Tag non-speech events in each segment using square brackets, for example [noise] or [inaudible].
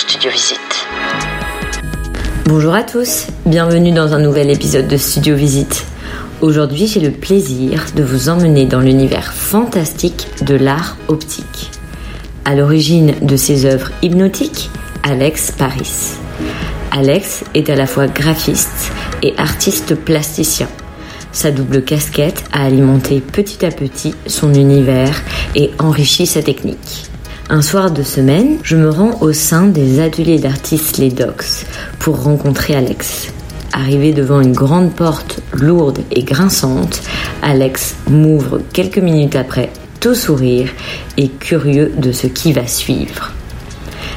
Studio Visite. Bonjour à tous, bienvenue dans un nouvel épisode de Studio Visite. Aujourd'hui, j'ai le plaisir de vous emmener dans l'univers fantastique de l'art optique. À l'origine de ses œuvres hypnotiques, Alex Paris. Alex est à la fois graphiste et artiste plasticien. Sa double casquette a alimenté petit à petit son univers et enrichi sa technique. Un soir de semaine, je me rends au sein des ateliers d'artistes Les Docs pour rencontrer Alex. Arrivé devant une grande porte lourde et grinçante, Alex m'ouvre quelques minutes après, tout sourire et curieux de ce qui va suivre.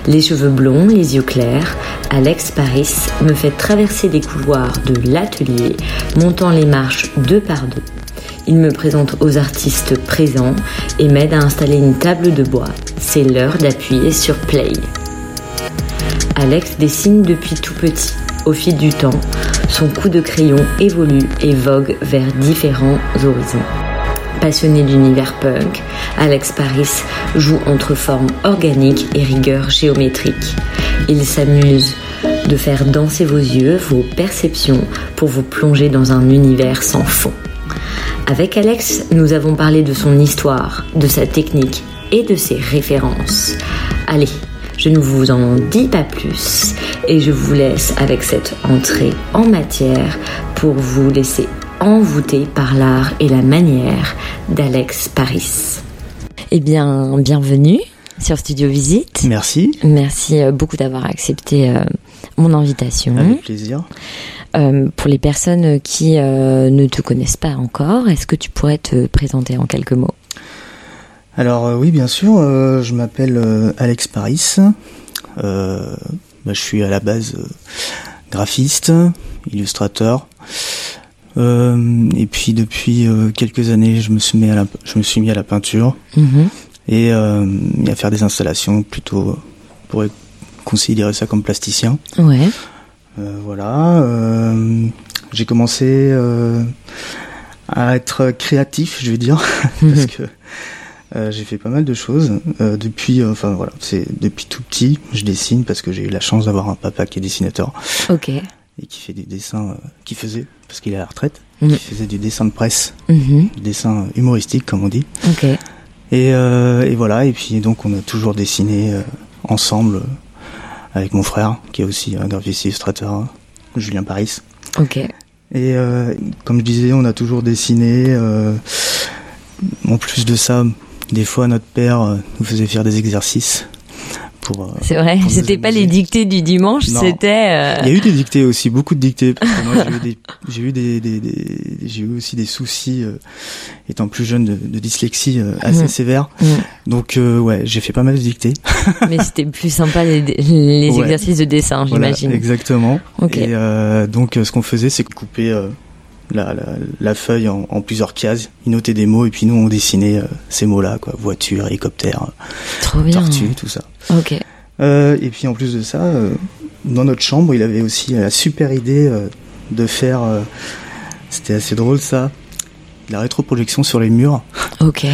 Les cheveux blonds, les yeux clairs, Alex Paris me fait traverser les couloirs de l'atelier, montant les marches deux par deux. Il me présente aux artistes présents et m'aide à installer une table de bois. C'est l'heure d'appuyer sur Play. Alex dessine depuis tout petit. Au fil du temps, son coup de crayon évolue et vogue vers différents horizons. Passionné d'univers punk, Alex Paris joue entre forme organique et rigueur géométrique. Il s'amuse de faire danser vos yeux, vos perceptions, pour vous plonger dans un univers sans fond. Avec Alex, nous avons parlé de son histoire, de sa technique et de ses références. Allez, je ne vous en dis pas plus et je vous laisse avec cette entrée en matière pour vous laisser envoûter par l'art et la manière d'Alex Paris. Eh bien, bienvenue sur Studio Visite. Merci. Merci euh, beaucoup d'avoir accepté euh, mon invitation. Avec plaisir. Euh, pour les personnes qui euh, ne te connaissent pas encore, est-ce que tu pourrais te présenter en quelques mots? Alors euh, oui, bien sûr. je m'appelle Alex Paris. Bah, je suis à la base graphiste, illustrateur. Et puis depuis quelques années, je me suis mis à la, je me suis mis à la peinture Mhm. et euh, à faire des installations plutôt. pourrait considérer ça comme plasticien. Ouais. Euh, voilà. euh, j'ai commencé euh, à être créatif, je vais dire, [laughs] parce que euh, j'ai fait pas mal de choses euh, depuis. euh, Enfin voilà, c'est depuis tout petit, je dessine parce que j'ai eu la chance d'avoir un papa qui est dessinateur Ok. et qui fait des dessins, qui faisait parce qu'il est à la retraite, Mhm. qui faisait du dessin de presse, Mhm. du dessin humoristique comme on dit. Ok. Et, et voilà. Et puis donc on a toujours dessiné ensemble avec mon frère qui est aussi un graphiste illustrateur, Julien Paris. Ok. Et euh, comme je disais, on a toujours dessiné. euh, en plus de ça, des fois notre père euh, nous faisait faire des exercices pour. euh, C'est vrai. C'était pas les dictées du dimanche, c'était. euh, Il y a eu des dictées aussi, beaucoup de dictées. Parce que moi, [laughs] j'ai eu des, j'ai eu des, des- des- j'ai eu aussi des soucis euh, étant plus jeune de, de dyslexie assez Mhm. sévère. Mhm. Donc ouais, j'ai fait pas mal de dictées. [laughs] Mais c'était plus sympa les, les Ouais. exercices de dessin, Voilà, j'imagine. exactement. Ok. Et euh, donc ce qu'on faisait, c'est couper la, la, la feuille en, en plusieurs cases, il notait des mots et puis nous on dessinait euh, ces mots-là, quoi, voiture, hélicoptère, Trop bien. tortue, tout ça. Ok. Euh, et puis en plus de ça, euh, dans notre chambre, il avait aussi la super idée euh, de faire, euh, c'était assez drôle ça, de la rétroprojection sur les murs. Ok.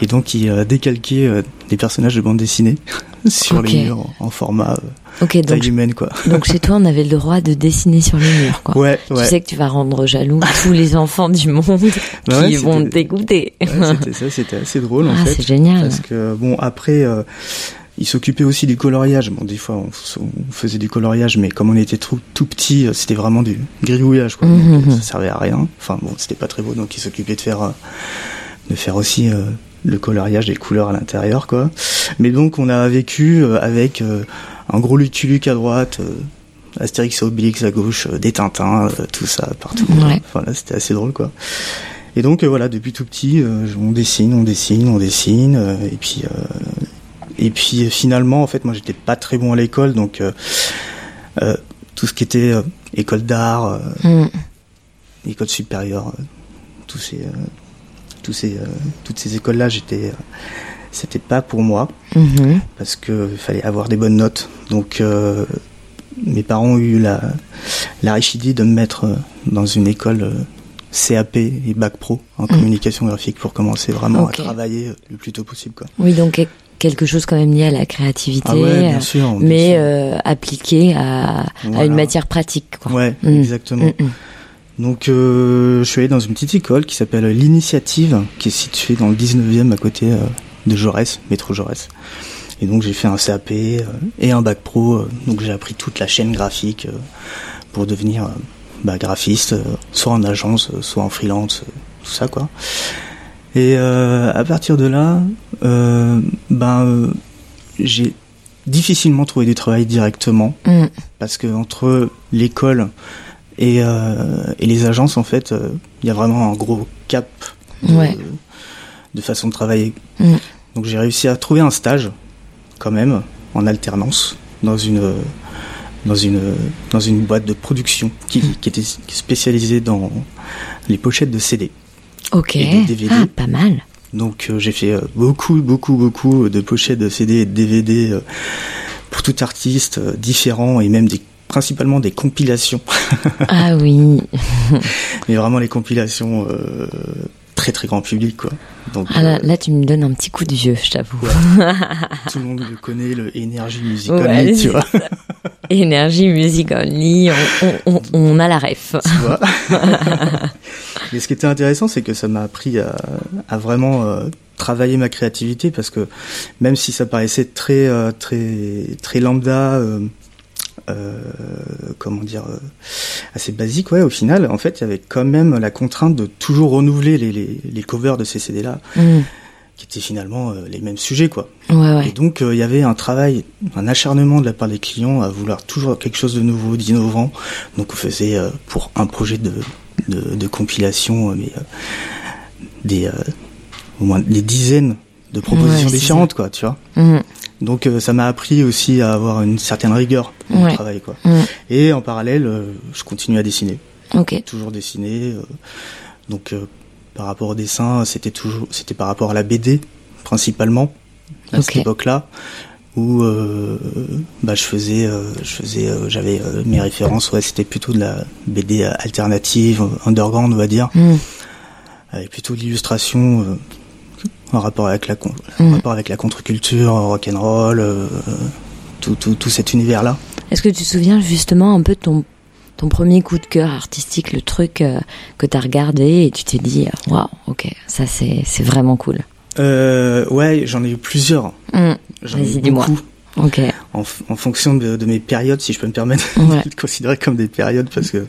Et donc il euh, décalquait euh, des personnages de bande dessinée [laughs] sur les murs en, en format euh, Ok. Donc, taille humaine, quoi. [laughs] donc chez toi, on avait le droit de dessiner sur les murs, quoi. Ouais, Tu ouais. sais que tu vas rendre jaloux [laughs] tous les enfants du monde Bah ouais, qui vont t'écouter. C'était ça, c'était assez drôle en ah, fait. c'est génial. Parce que bon après, euh, il s'occupait aussi du coloriage. Bon, des fois, on, on, faisait du coloriage, mais comme on était tout petit, c'était vraiment du gribouillage, quoi. Mhm, Donc, mhm. ça servait à rien. Enfin, bon, c'était pas très beau, donc il s'occupait de faire, euh, de faire aussi euh, le coloriage des couleurs à l'intérieur, quoi. Mais donc, on a vécu euh, avec euh, un gros Luke à droite, euh, Astérix et Obélix à gauche, des Tintins, tout ça partout. Ouais. C'était assez drôle, quoi. Et donc, voilà, depuis tout petit, on dessine, on dessine, on dessine, et puis. et puis finalement, en fait, moi, j'étais pas très bon à l'école, donc euh, tout ce qui était école d'art, Mm. école supérieure, tous ces, tous ces, euh, toutes ces écoles-là, j'étais, euh, c'était pas pour moi Mhm. parce que il fallait avoir des bonnes notes. Donc euh, mes parents ont eu la, la riche idée de me mettre dans une école CAP et bac pro en communication graphique pour commencer vraiment à travailler le plus tôt possible. Quoi. Oui, donc quel- quelque chose quand même lié à la créativité, Ah ouais, bien sûr. bien mais sûr. euh, appliqué à, à une matière pratique. Quoi. Ouais, Mm. exactement. Donc euh, je suis allé dans une petite école qui s'appelle l'Initiative, qui est située dans le 19e à côté euh, de Jaurès, métro Jaurès. Et donc j'ai fait un CAP euh, et un bac pro, euh, donc j'ai appris toute la chaîne graphique pour devenir bah, graphiste, soit en agence, soit en freelance, tout ça quoi. Et euh, à partir de là, ben j'ai difficilement trouvé du travail directement Mm. parce que entre l'école et, euh, et les agences, en fait, euh, il y a vraiment un gros cap de, Ouais. de façon de travailler. Mm. Donc j'ai réussi à trouver un stage, quand même, en alternance, dans une dans une dans une boîte de production qui, Mm. qui était spécialisée dans les pochettes de CD. Ok. Et des DVD. Ah, pas mal. Donc euh, j'ai fait euh, beaucoup, beaucoup, beaucoup de pochettes de CD et de DVD euh, pour tout artiste différent et même des, principalement des compilations. [laughs] Ah oui. [laughs] Mais vraiment les compilations euh, très très grand public quoi. Donc Ah là, euh, là, tu me donnes un petit coup de vieux, je t'avoue. [laughs] tout le monde le connaît, le Energy Music Only, tu vois. Énergie, musique only, on, on, on, on a la ref. tu vois. Mais ce qui était intéressant, c'est que ça m'a appris à, à vraiment euh, travailler ma créativité parce que même si ça paraissait très euh, très très lambda, euh, comment dire, euh, assez basique, ouais, au final, en fait, il y avait quand même la contrainte de toujours renouveler les, les, les covers de ces CD-là, Mm. qui étaient finalement euh, les mêmes sujets, quoi. Ouais, Et ouais. donc euh, il y avait un travail, un acharnement de la part des clients à vouloir toujours quelque chose de nouveau, d'innovant. Donc on faisait euh, pour un projet de, de, de compilation, mais euh, des euh, au moins des dizaines de propositions Ouais, différentes, quoi, tu vois. Mm. Donc euh, ça m'a appris aussi à avoir une certaine rigueur dans Ouais. le travail, quoi. Mm. Et en parallèle, euh, je continue à dessiner, toujours dessiner. euh, donc par rapport au dessin, c'était toujours, c'était par rapport à la BD principalement à cette époque-là où euh, bah, je faisais, euh, je faisais, euh, j'avais mes références, ouais, c'était plutôt de la BD alternative, underground, on va dire, Mm. avec plutôt de l'illustration en rapport avec la, Mm. rapport avec la contre-culture, rock'n'roll, euh, tout, tout, tout cet univers-là. Est-ce que tu te souviens justement un peu de ton, ton premier coup de cœur artistique, le truc euh, que t'as regardé et tu t'es dit, euh, waouh, ok, ça c'est c'est vraiment cool. Euh, ouais, j'en ai eu plusieurs. Mm. J'en ai eu beaucoup. Ok. En, fonction de, de mes périodes, si je peux me permettre Ouais. [laughs] de considérer comme des périodes, parce que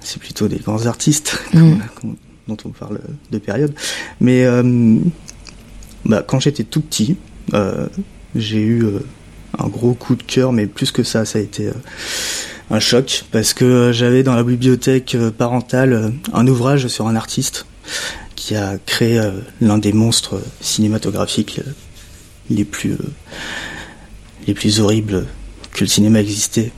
c'est plutôt des grands artistes Mm. qu'on- dont on parle de périodes. Mais euh, bah, quand j'étais tout petit, euh, j'ai eu euh, un gros coup de cœur, mais plus que ça, ça a été un choc, parce que j'avais dans la bibliothèque parentale un ouvrage sur un artiste qui a créé l'un des monstres cinématographiques les plus les plus horribles que le cinéma existait,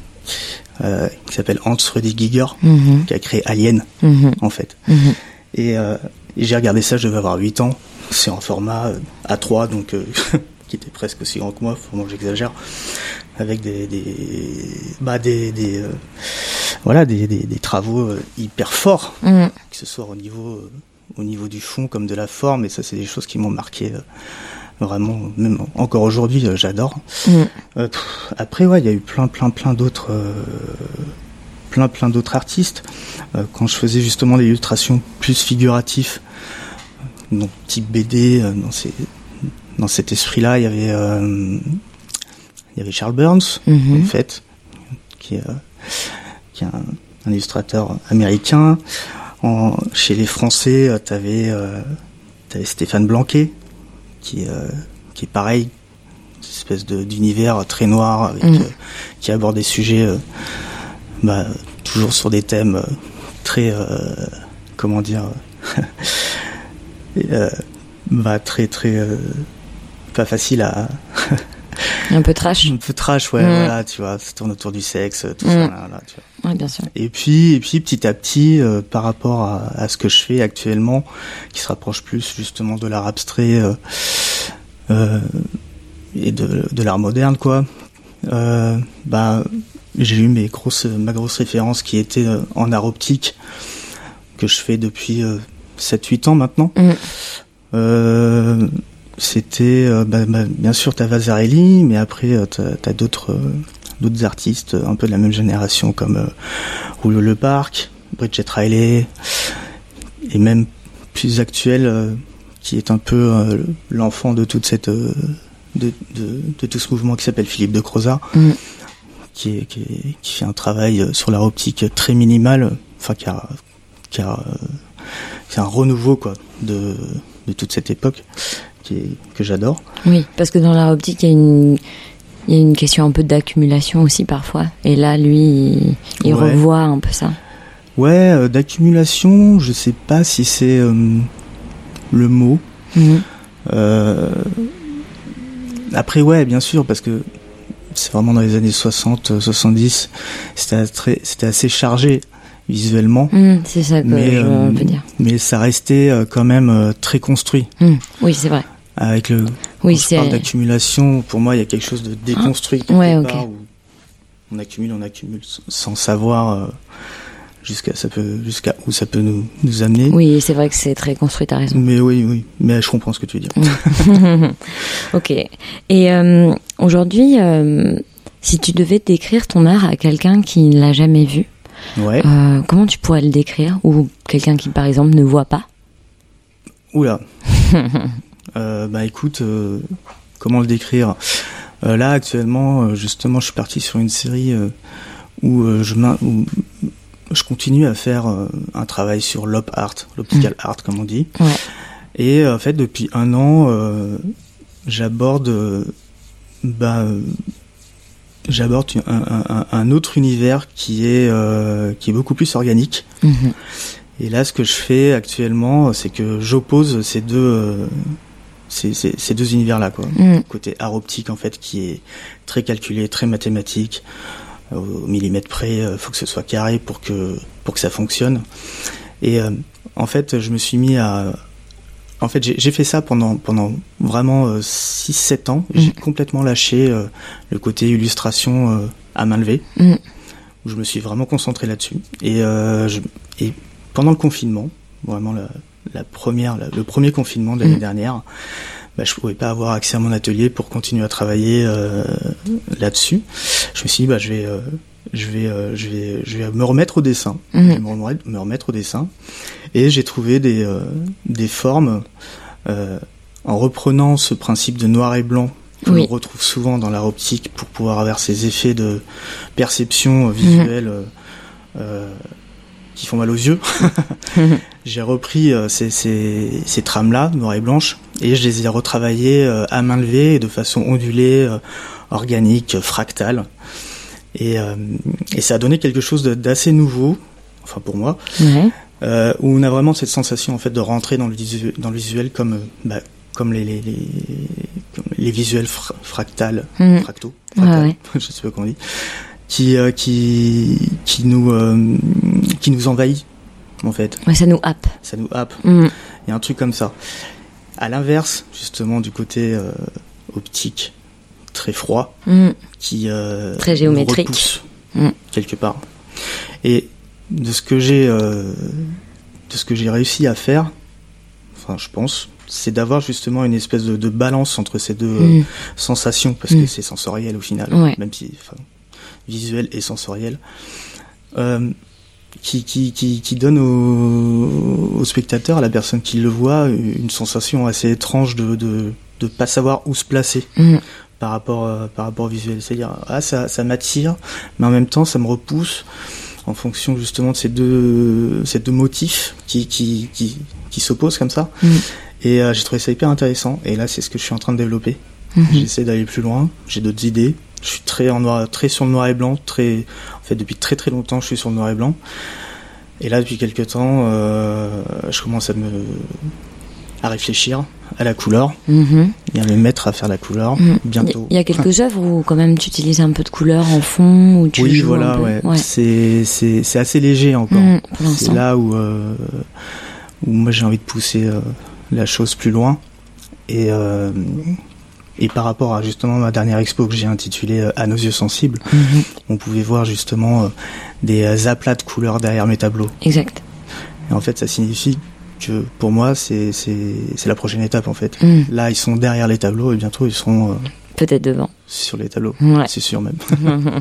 qui s'appelle Hans Rudy Giger, Mhm. qui a créé Alien Mhm. en fait. Mhm. Et, euh, et j'ai regardé ça, je devais avoir 8 ans. C'est en format euh, A3, donc euh, [laughs] qui était presque aussi grand que moi, faut que j'exagère, avec des des bah des, des euh, voilà des, des, des travaux euh, hyper forts, Mm. que ce soit au niveau euh, au niveau du fond comme de la forme. Et ça, c'est des choses qui m'ont marqué euh, vraiment, même encore aujourd'hui, euh, j'adore. Mm. Euh, après, ouais, il y a eu plein, plein, plein d'autres, euh, plein, plein d'autres artistes. Euh, quand je faisais justement des illustrations plus figuratives, donc type BD, euh, dans ces, dans cet esprit-là, il y avait, euh, il y avait Charles Burns, Mhm. en fait, qui est, euh, qui est un, un illustrateur américain. En, chez les Français, euh, t'avais euh, t'avais Stéphane Blanquet, qui, euh, qui est pareil, une espèce d'univers très noir, avec, Mhm. euh, qui aborde des sujets euh, bah, toujours sur des thèmes euh, très, euh, comment dire, [laughs] euh, bah, très très pas facile à Un peu trash. un peu trash ouais Mm. voilà tu vois ça tourne autour du sexe tout Mm. ça là, là, tu vois. Ouais, bien sûr. et puis et puis petit à petit euh, par rapport à, à ce que je fais actuellement qui se rapproche plus justement de l'art abstrait euh, euh, et de, de l'art moderne quoi bah j'ai eu mes grosses ma grosse référence qui était euh, en art optique que je fais depuis 7-8 ans maintenant Mm. euh, c'était euh, bah, bah, bien sûr t'as Vasarely, mais après euh, t'as as, d'autres euh, d'autres artistes euh, un peu de la même génération comme euh, Rouleau Le Parc, Bridget Riley, et même plus actuel euh, qui est un peu euh, l'enfant de toute cette euh, de, de, de tout ce mouvement qui s'appelle Philippe de Crozat, Mm. Qui, est, qui, est- qui fait un travail euh, sur l'art optique très minimal, enfin qui a, qui a euh, c'est un renouveau quoi de, de toute cette époque qui est, que j'adore. Oui, parce que dans l'art optique, il y a une, il y a une question un peu d'accumulation aussi parfois. Et là, lui, il, il Ouais. revoit un peu ça. Ouais, euh, d'accumulation, je sais pas si c'est euh, le mot. Mhm. Euh, après, ouais, bien sûr, parce que c'est vraiment dans les années 60, euh, 70, c'était très- c'était assez chargé visuellement, Mhm, c'est ça que Mais, je euh, dire. mais ça restait euh, quand même euh, très construit. Mhm. Oui, c'est vrai. Avec le, Oui, quand je parle d'accumulation, pour moi, il y a quelque chose de déconstruit. quelque Ouais, part, où on accumule, on accumule sans savoir euh, jusqu'à ça peut jusqu'à où ça peut nous, nous amener. Oui, c'est vrai que c'est très construit, t'as raison. Mais oui, oui. Mais je comprends ce que tu veux dire. [laughs] ok. Et euh, aujourd'hui, euh, si tu devais décrire ton art à quelqu'un qui ne l'a jamais vu, Ouais. euh, comment tu pourrais le décrire Ou quelqu'un qui, par exemple, ne voit pas? Oula. [laughs] bah écoute, comment le décrire? Là actuellement, justement, je suis parti sur une série où je où je continue à faire euh, un travail sur l'op art, l'optical art comme on dit. Ouais. Et euh, en fait, depuis un an, euh, j'aborde, euh, bah, euh, j'aborde un, un- un- un autre univers qui est qui est beaucoup plus organique. Mhm. Et là, ce que je fais actuellement, c'est que j'oppose ces deux, ces, ces- ces deux univers-là, quoi. Mhm. Côté art optique, en fait, qui est très calculé, très mathématique, au millimètre près, euh, faut que ce soit carré pour que pour que ça fonctionne. Et euh, en fait, je me suis mis à, en fait, j'ai fait ça pendant pendant vraiment 6-7 ans. J'ai complètement lâché euh, le côté illustration euh, à main levée Mhm. où je me suis vraiment concentré là-dessus. Et, euh, et pendant le confinement, vraiment la, la première, la- le premier confinement de l'année Mhm. dernière, bah, je pouvais pas avoir accès à mon atelier pour continuer à travailler euh, là-dessus. Je me suis dit, bah, je vais, euh, je vais, euh, je vais, je vais me remettre au dessin, Mhm. Je vais me remettre, me remettre au dessin, et j'ai trouvé des, euh, des formes euh, en reprenant ce principe de noir et blanc que Oui. l'on retrouve souvent dans l'art optique pour pouvoir avoir ces effets de perception euh, visuelle euh, qui font mal aux yeux. [laughs] J'ai repris euh, ces, ces, ces trames-là, noires et blanches, et je les ai retravaillées euh, à main levée et de façon ondulée, euh, organique, fractale. Et, et ça a donné quelque chose d'assez nouveau, enfin pour moi, Ouais. où on a vraiment cette sensation en fait de rentrer dans le visuel, dans le visuel comme, bah, comme les, les, les, comme les visuels fra- fractales, Mhm. fractaux, fractales, ouais. [laughs] je sais pas comment on dit, qui, euh, qui, qui nous, euh, qui nous envahit en fait. Ouais, ça nous happe. Ça nous happe. Mhm. Il y a un truc comme ça. À l'inverse, justement, du côté euh, optique, très froid, Mhm. qui euh, Très géométrique. repousse, Mm. quelque part. Et de ce que j'ai, euh, de ce que j'ai réussi à faire, enfin, je pense, c'est d'avoir justement une espèce de, de balance entre ces deux sensations, parce Mm. que c'est sensoriel au final, Ouais. même si, enfin, visuel et sensoriel. Euh, qui, qui, qui, qui donne au, au spectateur, à la personne qui le voit, une sensation assez étrange de de, de pas savoir où se placer Mhm. par rapport, euh, par rapport au visuel. C'est-à-dire, ah, ça, ça m'attire, mais en même temps, ça me repousse en fonction justement de ces deux, ces deux motifs qui, qui, qui, qui s'opposent comme ça. Mm. Et euh, j'ai trouvé ça hyper intéressant. Et là, c'est ce que je suis en train de développer. Mhm. J'essaie d'aller plus loin. J'ai d'autres idées. Je suis très en noir, très sur le noir et blanc. Très, en fait, depuis très très longtemps, je suis sur le noir et blanc. Et là, depuis quelques temps, euh, je commence à me à réfléchir à la couleur Mhm. et à me mettre à faire la couleur Mm. bientôt. Il y a quelques œuvres où quand même tu utilises un peu de couleur en fond où tu oui, voilà, ouais. C'est c'est c'est assez léger encore. Mm, pour c'est là où euh, où moi j'ai envie de pousser euh, la chose plus loin et et par rapport à justement ma dernière expo que j'ai intitulée euh, À nos yeux sensibles, Mhm. on pouvait voir justement euh, des euh, aplats de couleurs derrière mes tableaux. Exact. Et en fait, ça signifie que pour moi, c'est la prochaine étape en fait. Mm. Là, ils sont derrière les tableaux et bientôt ils seront euh, Peut-être devant. sur les tableaux. Ouais. C'est sûr même. [laughs]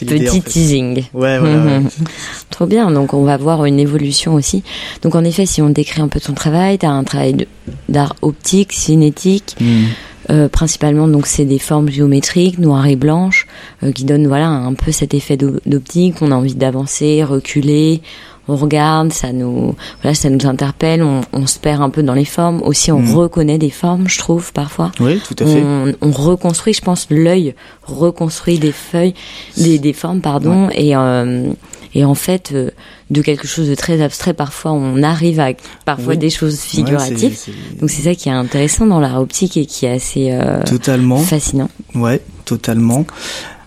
Petit en fait. teasing. Ouais, voilà. ouais. Mhm. [laughs] Trop bien, donc on va voir une évolution aussi. Donc en effet, si on décrit un peu ton travail, tu as un travail d'art optique, cinétique, Mm. Euh, principalement donc c'est des formes géométriques, noires et blanches, euh, qui donnent voilà un peu cet effet d'o- d'optique. On a envie d'avancer, reculer, on regarde, ça nous voilà, ça nous interpelle, on, on se perd un peu dans les formes. Aussi, on Mhm. reconnaît des formes, je trouve parfois. Oui, tout à fait. On, on reconstruit, je pense, l'œil reconstruit des feuilles, des, des formes, pardon, et euh, et en fait, euh, de quelque chose de très abstrait, parfois, on arrive à parfois Oui. des choses Ouais, figuratives. Donc c'est ça qui est intéressant dans l'art optique et qui est assez euh, Totalement. fascinant. Ouais, totalement.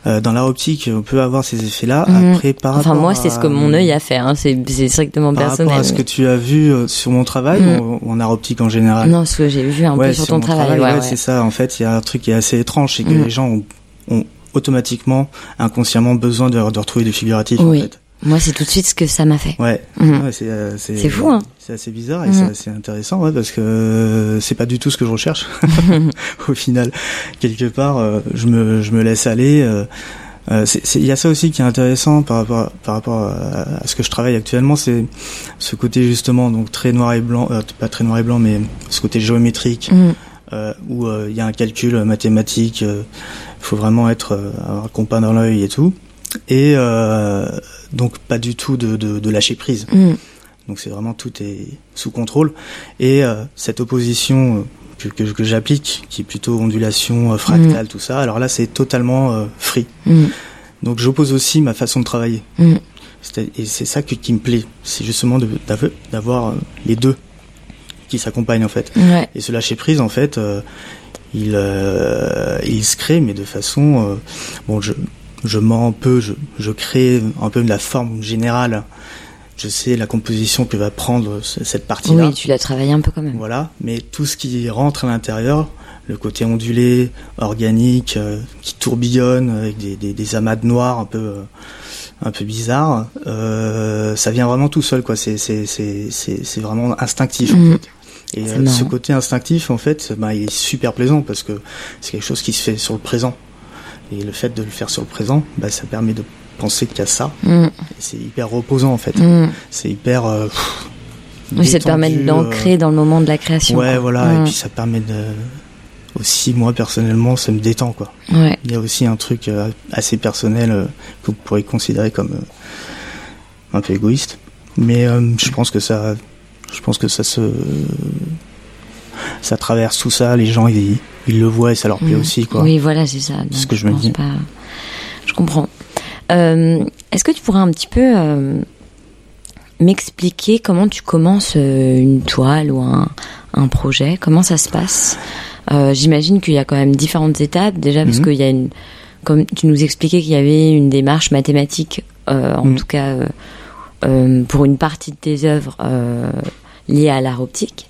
Euh, dans l'art optique, on peut avoir ces effets-là. Mhm. Après, par Enfin, moi, c'est ce que mon œil a fait. Hein. C'est strictement Par personnel. rapport à ce que tu as vu euh, sur mon travail, Mhm. ou en art optique en général? Non, ce que j'ai vu un ouais, peu sur ton mon travail. ouais, ouais, c'est ça. En fait, il y a un truc qui est assez étrange, c'est que Mhm. les gens ont, ont automatiquement, inconsciemment besoin de, de retrouver du figuratif. Oui. En fait. Moi, c'est tout de suite ce que ça m'a fait. Ouais. Mhm. Ouais, c'est euh, fou, hein. C'est assez bizarre et Mhm. c'est assez intéressant, ouais, parce que euh, c'est pas du tout ce que je recherche. [laughs] [laughs] Au final, quelque part, euh, je me je me laisse aller. euh, Il y a ça aussi qui est intéressant par rapport à, par rapport à, à ce que je travaille actuellement, c'est ce côté justement donc très noir et blanc, pas très noir et blanc, mais ce côté géométrique Mhm. euh, où euh, il y a un calcul mathématique. Il faut vraiment être avoir le compas dans l'œil et tout. Et donc pas du tout de, de, de lâcher prise. Mhm. Donc c'est vraiment tout est sous contrôle. Et euh, cette opposition euh, que, que, que j'applique, qui est plutôt ondulation, euh, fractale, tout ça, alors là c'est totalement euh, free. Mhm. Donc j'oppose aussi ma façon de travailler. Et c'est ça que- qui me plaît, c'est justement d'avoir les deux qui s'accompagnent en fait. Ouais. Et ce lâcher prise en fait, euh, il, euh, il se crée mais de façon... euh, bon, je, je mens un peu, je, je crée un peu de la forme générale. Je sais la composition que va prendre ce- cette partie-là. Oui, tu l'as travaillé un peu quand même. Voilà, mais tout ce qui rentre à l'intérieur, le côté ondulé, organique, euh, qui tourbillonne avec des, des, des amas de noir un peu euh, un peu bizarres, euh, ça vient vraiment tout seul quoi. C'est c'est c'est c'est c'est vraiment instinctif en Mhm. fait. Et euh, ce côté instinctif en fait, bah, il est super plaisant parce que c'est quelque chose qui se fait sur le présent. Et le fait de le faire sur le présent, bah, ça permet de penser qu'il y a ça. Et c'est hyper reposant en fait. Mhm. C'est hyper. euh, pff, Oui, ça te permet détendu, d'ancrer euh, dans le moment de la création. Ouais, quoi. voilà, et puis ça permet de aussi moi personnellement ça me détend quoi. Ouais. Il y a aussi un truc euh, assez personnel euh, que vous pourriez considérer comme euh, un peu égoïste, mais euh, je pense que ça, je pense que ça se, ça traverse tout ça. Les gens ils, ils le voient et ça leur plaît Mhm. aussi quoi. Oui, voilà, c'est ça. ce Donc, que je me dis. pas- Je comprends. Euh, Est-ce que tu pourrais un petit peu euh, m'expliquer comment tu commences euh, une toile ou un, un projet? Comment ça se passe? Euh, J'imagine qu'il y a quand même différentes étapes. Déjà parce Mhm. qu'il y a une, comme tu nous expliquais qu'il y avait une démarche mathématique, en Mhm. tout cas pour une partie de tes œuvres liées à l'art optique.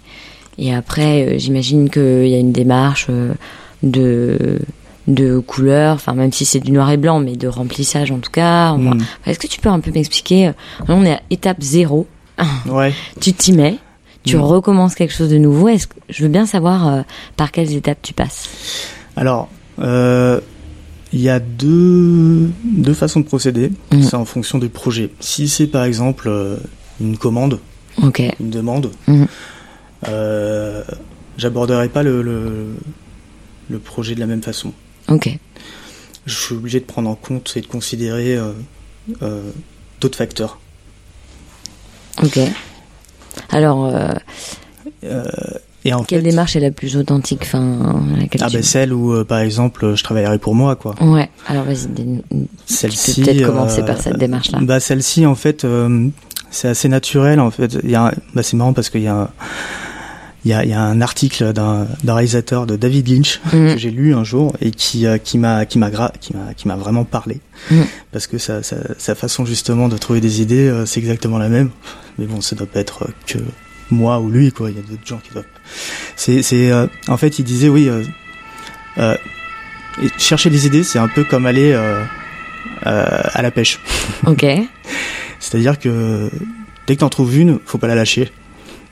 Et après, euh, j'imagine qu'il y a une démarche euh, de de couleurs, enfin même si c'est du noir et blanc, mais de remplissage en tout cas. Mhm. Est-ce que tu peux un peu m'expliquer euh, On est à étape zéro. [laughs] Ouais. Tu t'y mets, tu Mhm. recommences quelque chose de nouveau. Est-ce que je veux bien savoir euh, par quelles étapes tu passes? Alors, euh, il y a deux, deux façons de procéder. Mhm. C'est en fonction du projet. Si c'est par exemple euh, une commande, une demande. Euh, j'aborderai pas le, le, le projet de la même façon. Ok. Je suis obligé de prendre en compte et de considérer euh, euh, d'autres facteurs. Ok. Alors, et en quelle fait, démarche est la plus authentique enfin, laquelle ah ben celle où euh, par exemple je travaillerai pour moi quoi. Ouais, alors vas-y, Celle-ci. peut-être commencer euh, par cette démarche-là. Bah celle-ci en fait euh, c'est assez naturel en fait. Il y a, un- bah, c'est marrant parce qu'il y a un- il y a, y a un article d'un, réalisateur de David Lynch Mhm. que j'ai lu un jour et qui euh, qui m'a qui m'a qui m'a qui m'a vraiment parlé Mhm. parce que sa, sa sa façon justement de trouver des idées euh, c'est exactement la même mais bon ça doit pas être euh, que moi ou lui quoi il y a d'autres gens qui doivent c'est c'est euh, en fait il disait oui euh, euh, et chercher des idées c'est un peu comme aller à la pêche Ok. [laughs] c'est-à-dire que dès que t'en trouves une, faut pas la lâcher.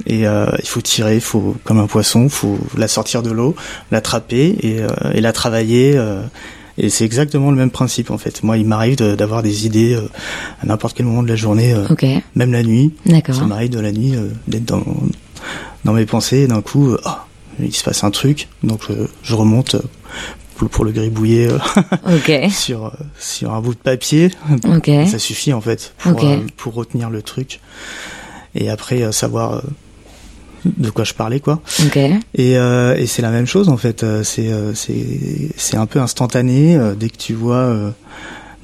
Et euh, il faut tirer, faut comme un poisson, faut la sortir de l'eau, l'attraper et, euh, et la travailler. euh, et c'est exactement le même principe en fait. Moi, il m'arrive de- d'avoir des idées euh, à n'importe quel moment de la journée, euh, Ok. même la nuit. D'accord. Ça m'arrive de la nuit euh, d'être dans dans mes pensées et d'un coup, ah, il se passe un truc, donc je, je remonte pour, le gribouiller euh, [laughs] sur euh, sur un bout de papier Ok. ça suffit en fait pour, euh, pour retenir le truc et après euh, savoir euh, de quoi je parlais quoi Ok. et, euh, et c'est la même chose en fait euh, c'est euh, c'est c'est un peu instantané euh, dès que tu vois euh,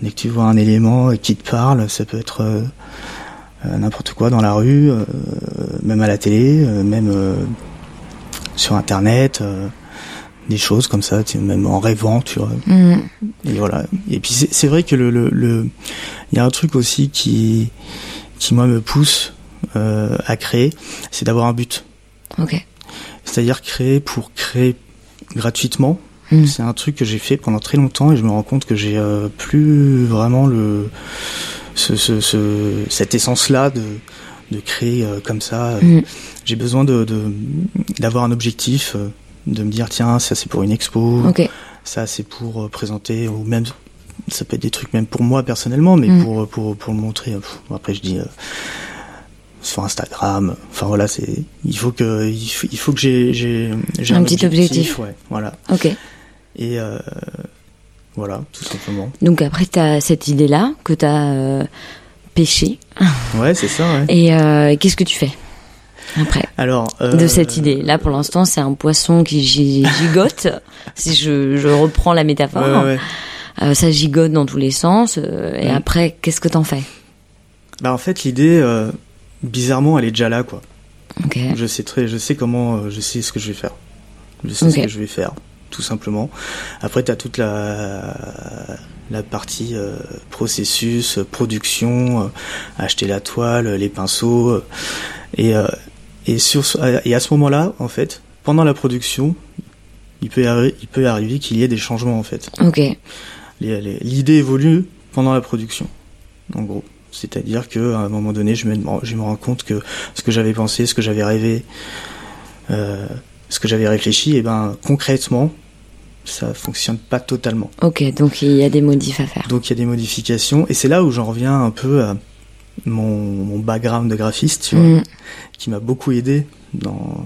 dès que tu vois un élément qui te parle ça peut être euh, n'importe quoi dans la rue euh, même à la télé euh, même euh, sur internet euh, des choses comme ça même en rêvant tu vois Mhm. et voilà. Et puis c'est c'est vrai que le, le, le- il y a un truc aussi qui, qui moi me pousse euh, à créer, c'est d'avoir un but. C'est-à-dire créer pour créer gratuitement. Mm. C'est un truc que j'ai fait pendant très longtemps et je me rends compte que j'ai euh, plus vraiment le ce, ce, ce- cette essence-là de de créer euh, comme ça. Mm. J'ai besoin de d'avoir un objectif, euh, de me dire tiens ça c'est pour une expo, ça, c'est pour euh, présenter, ou même, ça peut être des trucs même pour moi personnellement, mais Mm. pour, pour, pour le montrer. euh, après, je dis euh, sur Instagram. Enfin voilà, c'est, il faut que, il faut, il faut que j'ai, j'ai, j'ai Un petit objectif. Ouais, voilà. Ok. Et euh, voilà, tout simplement. Donc après, tu as cette idée-là que tu as pêchée. Ouais, c'est ça. Ouais. Et euh, qu'est-ce que tu fais après Alors, euh, de cette idée? Là, pour l'instant, c'est un poisson qui gi- gigote, [laughs] si je, je reprends la métaphore. Ouais, ouais, ouais. Euh, ça gigote dans tous les sens. euh, et Mm. après, qu'est-ce que t'en fais? Bah en fait, l'idée, euh, bizarrement, elle est déjà là, quoi. Je sais très, je sais comment, euh, je sais ce que je vais faire. Je sais ce que je vais faire, tout simplement. Après, t'as toute la la partie euh, processus, production, euh, acheter la toile, les pinceaux, et euh, et sur et à ce moment-là, en fait, pendant la production, il peut il peut arriver qu'il y ait des changements, en fait. Ok. L'idée évolue pendant la production, en gros. C'est-à-dire que à un moment donné, je me, je me rends compte que ce que j'avais pensé, ce que j'avais rêvé, euh, ce que j'avais réfléchi, et ben concrètement, ça fonctionne pas totalement. Ok. Donc il y a des modifs à faire. Donc il y a des modifications, et c'est là où j'en reviens un peu à mon, mon background de graphiste, tu vois, Mm. qui m'a beaucoup aidé dans,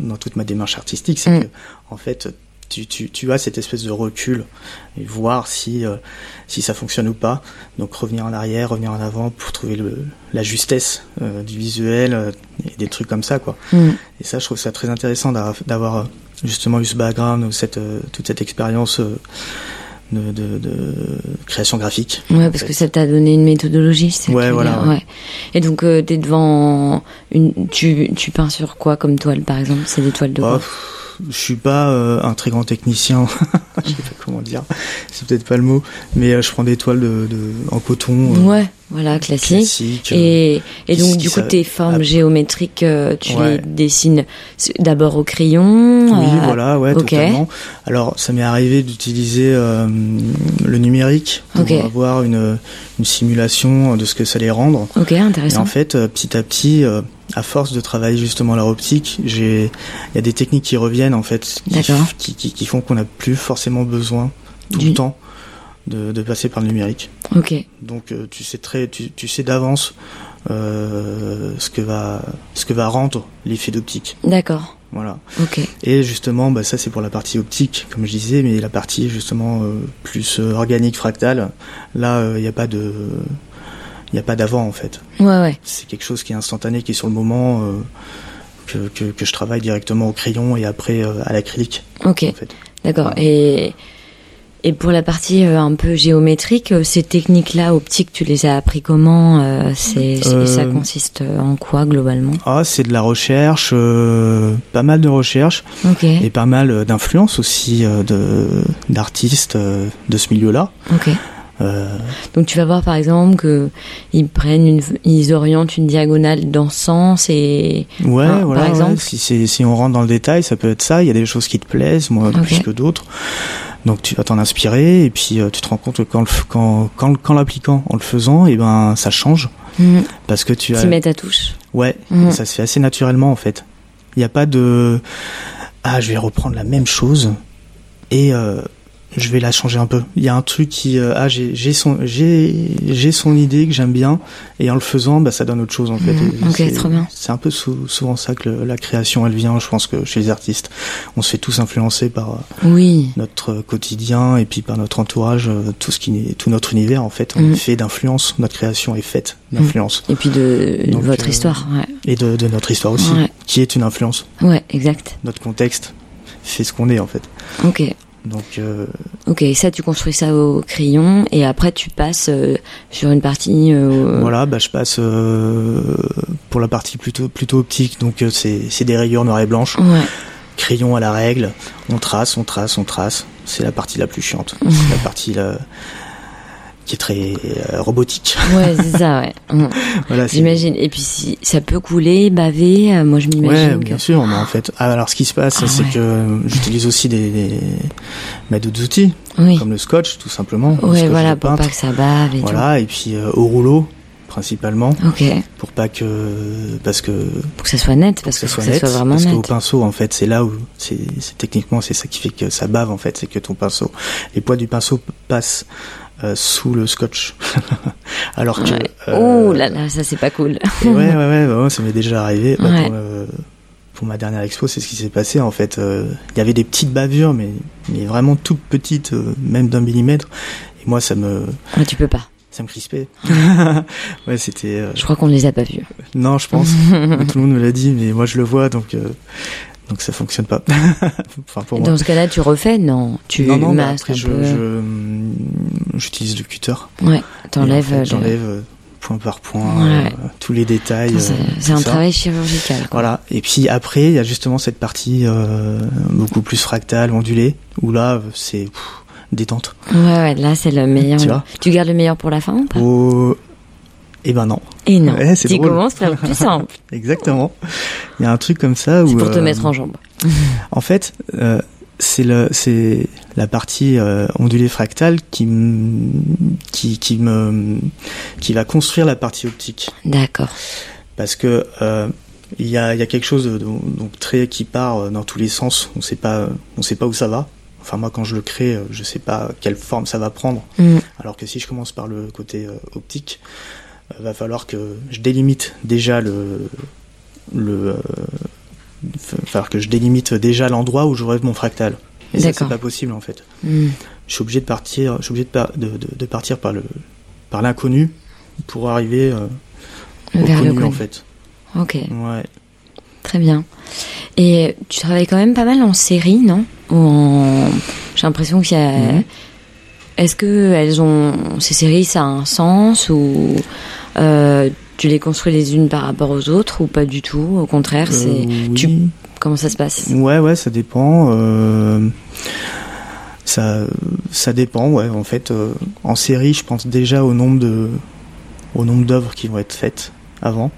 dans toute ma démarche artistique. C'est Mm. que, en fait, tu, tu, tu as cette espèce de recul et voir si, euh, si ça fonctionne ou pas. Donc revenir en arrière, revenir en avant pour trouver le, la justesse euh, du visuel euh, et des trucs comme ça, quoi. Mm. Et ça, je trouve ça très intéressant d'a- d'avoir justement eu ce background, ou cette, toute cette expérience de, de, de création graphique. Ouais, parce fait. que ça t'a donné une méthodologie. ça Ouais, voilà, ouais. Et donc euh, t'es devant une, tu, tu peins sur quoi comme toile par exemple? C'est des toiles de quoi? pff, je suis pas euh, un très grand technicien, [laughs] je sais pas comment dire, c'est peut-être pas le mot, mais euh, je prends des toiles de, de en coton. euh, Ouais, voilà, classique. classique, euh, Et, et donc du coup ça- tes formes ah, géométriques, tu Ouais. les dessines d'abord au crayon. Oui, voilà, ouais, ok. totalement. Alors, ça m'est arrivé d'utiliser le numérique pour avoir une, une simulation de ce que ça allait rendre. Ok, Et intéressant. en fait, petit à petit, à force de travailler justement leur optique, j'ai, il y a des techniques qui reviennent en fait, qui, qui, font qu'on n'a plus forcément besoin tout Du- le temps de, de passer par le numérique. Ok, Donc, euh, tu sais très, tu, tu sais d'avance euh, ce que va, ce que va rendre l'effet d'optique. d'accord. Voilà. Ok. Et justement, bah, ça c'est pour la partie optique, comme je disais, mais la partie justement euh, plus organique, fractale, là il n'y a pas de, il n'y a pas d'avant en fait. Ouais, ouais. C'est quelque chose qui est instantané, qui est sur le moment, euh, que, que, que je travaille directement au crayon et après euh, à l'acrylique. Ok. En fait. D'accord. Et et pour la partie euh, un peu géométrique, ces techniques-là optiques, tu les as appris comment C'est ça consiste en quoi globalement? Ah, c'est de la recherche, pas mal de recherche et pas mal euh, d'influence aussi de d'artistes de ce milieu-là. Ok. Euh, Donc tu vas voir par exemple que ils prennent une, ils orientent une diagonale dans ce sens et Ouais, Enfin, voilà. par ouais. exemple Si, on rentre dans le détail, ça peut être ça. Il y a des choses qui te plaisent, moi plus que d'autres. Donc tu vas t'en inspirer et puis euh, tu te rends compte que quand le quand quand, quand l'appliquant en le faisant, et ben ça change Mhm. parce que tu as t'y mets ta touche. ouais, Mhm. ça se fait assez naturellement en fait. Il n'y a pas de ah je vais reprendre la même chose et euh, je vais la changer un peu. Il y a un truc qui euh, ah j'ai j'ai son j'ai j'ai son idée que j'aime bien et en le faisant bah ça donne autre chose en fait. Mhm. Et Ok, c'est- trop bien. C'est un peu sou- souvent ça que le- la création elle vient. Je pense que chez les artistes, on se fait tous influencer par euh, Oui. notre quotidien et puis par notre entourage, euh, tout ce qui est tout notre univers en fait, on Mhm. est fait d'influence. Notre création est faite d'influence Et puis de Donc, votre euh, histoire. Ouais. et de, de notre histoire aussi, Ouais. qui est une influence. Ouais, exact. Notre contexte fait ce qu'on est en fait. Ok. Donc euh, Ok, ça tu construis ça au crayon et après tu passes euh, sur une partie. euh, voilà, bah je passe euh, pour la partie plutôt plutôt optique. Donc euh, c'est c'est des rayures noires et blanches, Ouais. crayon à la règle. On trace, on trace, on trace. C'est la partie la plus chiante. [laughs] C'est la partie là, qui est très euh, robotique. Ouais, [laughs] c'est ça. Ouais. Mhm. voilà, J'imagine. Et puis si ça peut couler, baver. euh, moi je Ouais, m'imagine. bien que... sûr, mais en fait, ah, alors ce qui se passe, Ah c'est ouais. que j'utilise aussi des, des bah, d'autres outils, Oui. comme le scotch, tout simplement. le Ouais, voilà pour pas que ça bave et Voilà, et puis euh, au rouleau, principalement. Ok. pour pas que, parce que, Pour que ça soit net, parce que ça soit net, ça soit vraiment parce qu'au net. pinceau, en fait, c'est là où, c'est, c'est techniquement, c'est ça qui fait que ça bave, en fait, c'est que ton pinceau, les poids du pinceau passent euh, sous le scotch, [laughs] alors que. Ouais. euh, Oh là là, ça c'est pas cool. Ouais, ouais, ouais, bah, ouais, ça m'est déjà arrivé. Bah, Ouais. pour, euh, pour ma dernière expo, c'est ce qui s'est passé. En fait, euh, il y avait des petites bavures, mais, mais vraiment toutes petites, même d'un millimètre. Et moi, ça me, Ah, tu peux pas. Ça me crispait. [laughs] ouais, c'était. euh, Je crois qu'on les a pas vus. Non, je pense. [laughs] Tout le monde me l'a dit, mais moi, je le vois, donc. euh, Donc ça fonctionne pas. [laughs] enfin pour moi. Dans ce cas-là, tu refais Non, tu non non, masques après un je, peu. je hum, j'utilise le cutter. Ouais, en t'enlèves. fait, le- J'enlève euh, point par point Ouais. euh, tous les détails. C'est euh, un ça. travail chirurgical. quoi. Voilà. Et puis après, il y a justement cette partie euh, beaucoup plus fractale, ondulée, où là, euh, c'est détente. Ouais, ouais, là c'est le meilleur. Tu vois tu gardes le meilleur pour la fin ou pas? Oh, eh ben non, Et non, Ouais, c'est tu drôle. commences par le plus simple. [laughs] exactement. Il y a un truc comme ça où. Pour te euh, mettre en jambe. [laughs] En fait, euh, c'est le, c'est la partie euh, ondulée fractale qui, qui, qui me, qui va construire la partie optique. D'accord. parce que il y, a, il y a quelque chose de, de- donc très qui part dans tous les sens. On sait pas, on sait pas où ça va. Enfin moi quand je le crée, euh, je sais pas quelle forme ça va prendre. Mm. Alors que si je commence par le côté euh, optique, euh, va falloir que je délimite déjà le le va falloir que je délimite déjà l'endroit où j'aurai mon fractal. Et ça c'est pas possible en fait. Mm. Je suis obligé de partir, je suis obligé de, par- de, de- de partir par le par l'inconnu pour arriver euh, au Vers le connu en connu. fait. Ok, Ouais. très bien. Et tu travailles quand même pas mal en série, non? Ou en... J'ai l'impression qu'il y a. Mhm. Est-ce que elles ont ces séries, ça a un sens ou euh, tu les construis les unes par rapport aux autres ou pas du tout? Au contraire, c'est Euh, tu- oui. comment ça se passe? Ouais, ouais, ça dépend. euh, ça, ça dépend, ouais. En fait, en série, je pense déjà au nombre de, au nombre d'œuvres qui vont être faites avant,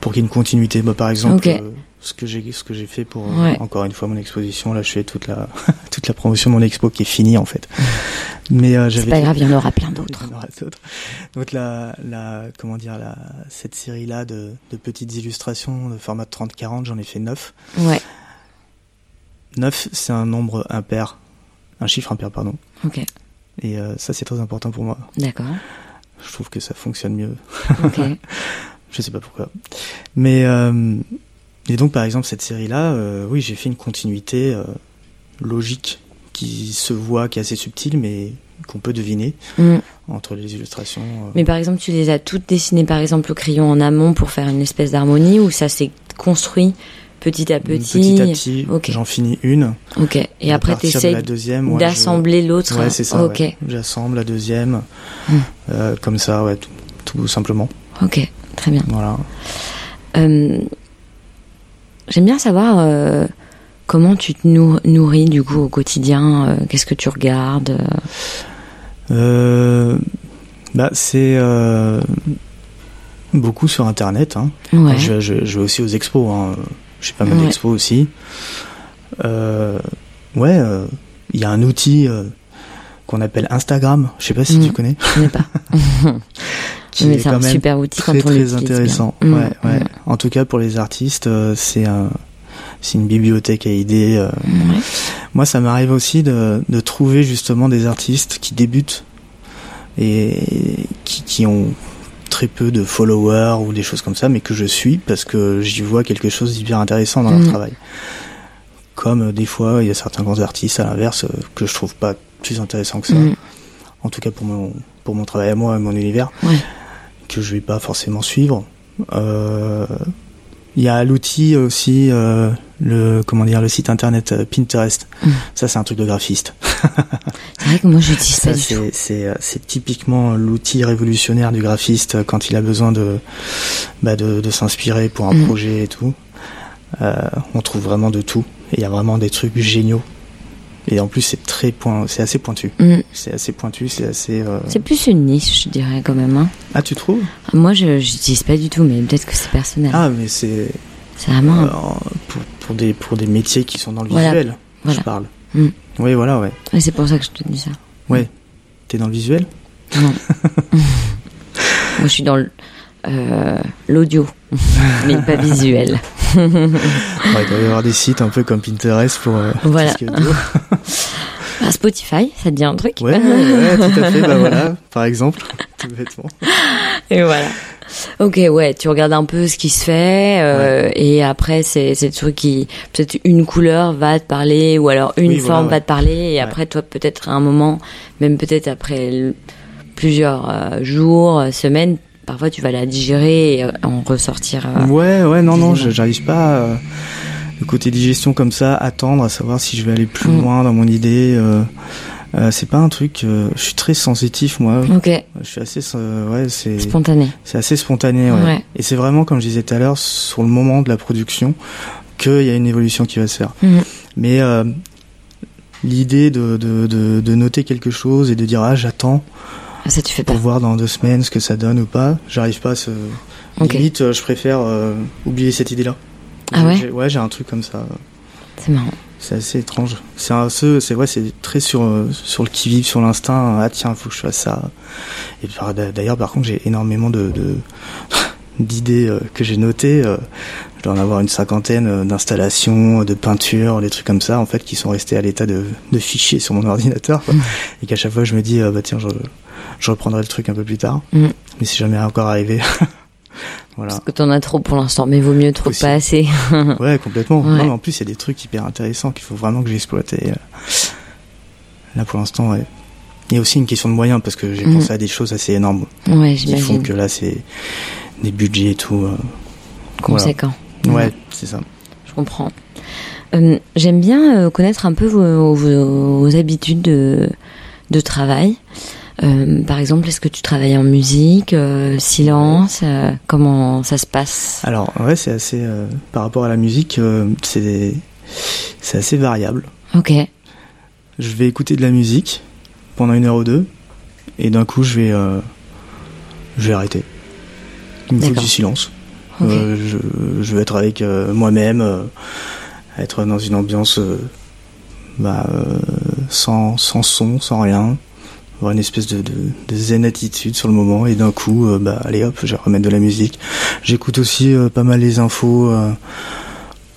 pour qu'il y ait une continuité. Bah, par exemple, euh, ce que j'ai, ce que j'ai fait pour euh, Ouais. encore une fois mon exposition. Là, je fais toute la, [laughs] toute la promotion de mon expo qui est finie en fait. Mais euh, C'est j'avais pas fait- grave, il y en aura plein [laughs] d'autres. Donc la, la, comment dire, la, cette série-là de, de petites illustrations de format 30-40, j'en ai fait 9. Ouais, 9, c'est un nombre impair. Un chiffre impair, pardon. ok, Et euh, ça, c'est très important pour moi. d'accord, Je trouve que ça fonctionne mieux. ok. [laughs] Je sais pas pourquoi. Mais euh, et donc par exemple cette série-là, euh, oui, j'ai fait une continuité euh, logique qui se voit, qui est assez subtile, mais qu'on peut deviner Mm. entre les illustrations. euh. Mais par exemple, tu les as toutes dessinées par exemple au crayon en amont pour faire une espèce d'harmonie ou ça s'est construit petit à petit Petit à petit, Ok. j'en finis une. Ok. Et à après, de deuxième, ouais, d'assembler l'autre. je- Ouais, c'est ça. Ok. ouais. J'assemble la deuxième, Mm. comme ça, ouais, tout, tout simplement. Ok. Très bien. Voilà. Euh, J'aime bien savoir euh, comment tu te nour- nourris du coup au quotidien. euh, Qu'est-ce que tu regardes euh, bah, c'est beaucoup sur Internet. Hein. Ouais. Je, je, je vais aussi aux expos. Hein. J'ai pas mal Ouais. d'expos aussi. Ouais, il y a un outil qu'on appelle Instagram. Je sais pas si Mhm. tu connais. Je connais pas. [laughs] [laughs] Qui Mais est c'est quand un même super outil quand très on très bien. intéressant. Mm, Ouais, mm. En tout cas pour les artistes, euh, c'est un, c'est une bibliothèque à idées. euh. Moi, ça m'arrive aussi de, de trouver justement des artistes qui débutent et qui, qui ont très peu de followers ou des choses comme ça, mais que je suis parce que j'y vois quelque chose d'hyper intéressant dans leur travail. Comme euh, des fois, il y a certains grands artistes à l'inverse que je trouve pas plus intéressants que ça. Mm. En tout cas pour mon pour mon travail à moi et mon univers Ouais. Que je vais pas forcément suivre. Euh, Il y a l'outil aussi, euh, le comment dire, le site internet euh, Pinterest. Mm. Ça, c'est un truc de graphiste. [laughs] C'est vrai que moi, je Ça, c'est typiquement l'outil révolutionnaire du graphiste quand il a besoin de bah, de, de s'inspirer pour un Mm. projet et tout. Euh, on trouve vraiment de tout. Et il y a vraiment des trucs géniaux. Et en plus, c'est très point, c'est assez pointu. Mm. C'est assez pointu, c'est assez. euh, C'est plus une niche, je dirais quand même. hein. Ah, tu trouves? Moi, je n'utilise pas du tout, mais peut-être que c'est personnel. Ah, mais c'est c'est vraiment. Euh, pour, pour des pour des métiers qui sont dans le Voilà. visuel. Voilà. Je parle. Mm. Oui, voilà, ouais. Et c'est pour ça que je te dis ça. Ouais. T'es dans le visuel? Non. [laughs] Moi, je suis dans euh, l'audio, [laughs] mais pas visuel. [laughs] [laughs] Ouais, il doit y avoir des sites un peu comme Pinterest pour. euh, Voilà. tout ce qui est audio. [laughs] Ah, Spotify, ça te dit un truc Ouais, ouais, tout à fait. Bah voilà, [laughs] par exemple, tout bêtement. Et voilà. Ok, ouais, tu regardes un peu ce qui se fait, euh, et après, c'est c'est le truc qui, peut-être une couleur va te parler, ou alors une Oui, voilà, forme ouais. va te parler, et Ouais. après, toi, peut-être à un moment, même peut-être après plusieurs euh, jours, euh, semaines, parfois tu vas la digérer et euh, en ressortir. euh, Ouais, ouais, non, non, j'arrive pas. euh, le côté digestion comme ça, attendre à savoir si je vais aller plus Mm. loin dans mon idée. euh, c'est pas un truc. euh, je suis très sensitif, moi. Ok, Je suis assez. euh, ouais, c'est. spontané. C'est assez spontané, ouais. Ouais. Et c'est vraiment, comme je disais tout à l'heure, sur le moment de la production, qu'il y a une évolution qui va se faire. Mhm. Mais l'idée de, de, de, de noter quelque chose et de dire ah j'attends Ah, Ça, tu fais pas. pour voir dans deux semaines ce que ça donne ou pas, j'arrive pas à ce. Ok. Limite, euh, je préfère euh, oublier cette idée-là. Ah ouais Ouais, j'ai un truc comme ça. C'est marrant. C'est assez étrange. C'est un ce, c'est vrai, c'est très sur euh, sur le qui vive, sur l'instinct. Ah tiens, faut que je fasse ça. Et d'ailleurs, par contre, j'ai énormément de [laughs] d'idées euh, que j'ai notées. euh, je dois en avoir une cinquantaine d'installations, de peintures, des trucs comme ça, en fait, qui sont restés à l'état de, de fichiers sur mon [laughs] ordinateur. quoi. Et qu'à chaque fois, je me dis, bah tiens, je, je reprendrai le truc un peu plus tard. Mm. Mais c'est jamais encore arrivé. [laughs] voilà. Parce que t'en as trop pour l'instant, mais vaut mieux trop Aussi. pas assez. [laughs] Ouais, complètement. Ouais. Non, mais en plus, il y a des trucs hyper intéressants qu'il faut vraiment que j'exploite. Et, euh, là, pour l'instant, ouais. Il y a aussi une question de moyens parce que j'ai Mhm. pensé à des choses assez énormes ouais, qui font que là, c'est des budgets et tout. euh, Conséquent. voilà. Ouais. C'est ça. Je comprends. Euh, J'aime bien euh, connaître un peu vos, vos- vos habitudes de, de travail. Euh, par exemple, est-ce que tu travailles en musique, euh, silence euh, Comment ça se passe? Alors, ouais, c'est assez. par rapport à la musique, c'est c'est assez variable. Ok, Je vais écouter de la musique pendant une heure ou deux, et d'un coup, je vais je vais arrêter. Il me faut du silence. ok. Euh, je, je veux être avec moi-même, être dans une ambiance bah, sans, sans son, sans rien, avoir une espèce de, de, de zen attitude sur le moment et d'un coup, euh, bah, allez hop, je vais remettre de la musique. J'écoute aussi euh, pas mal les infos. euh,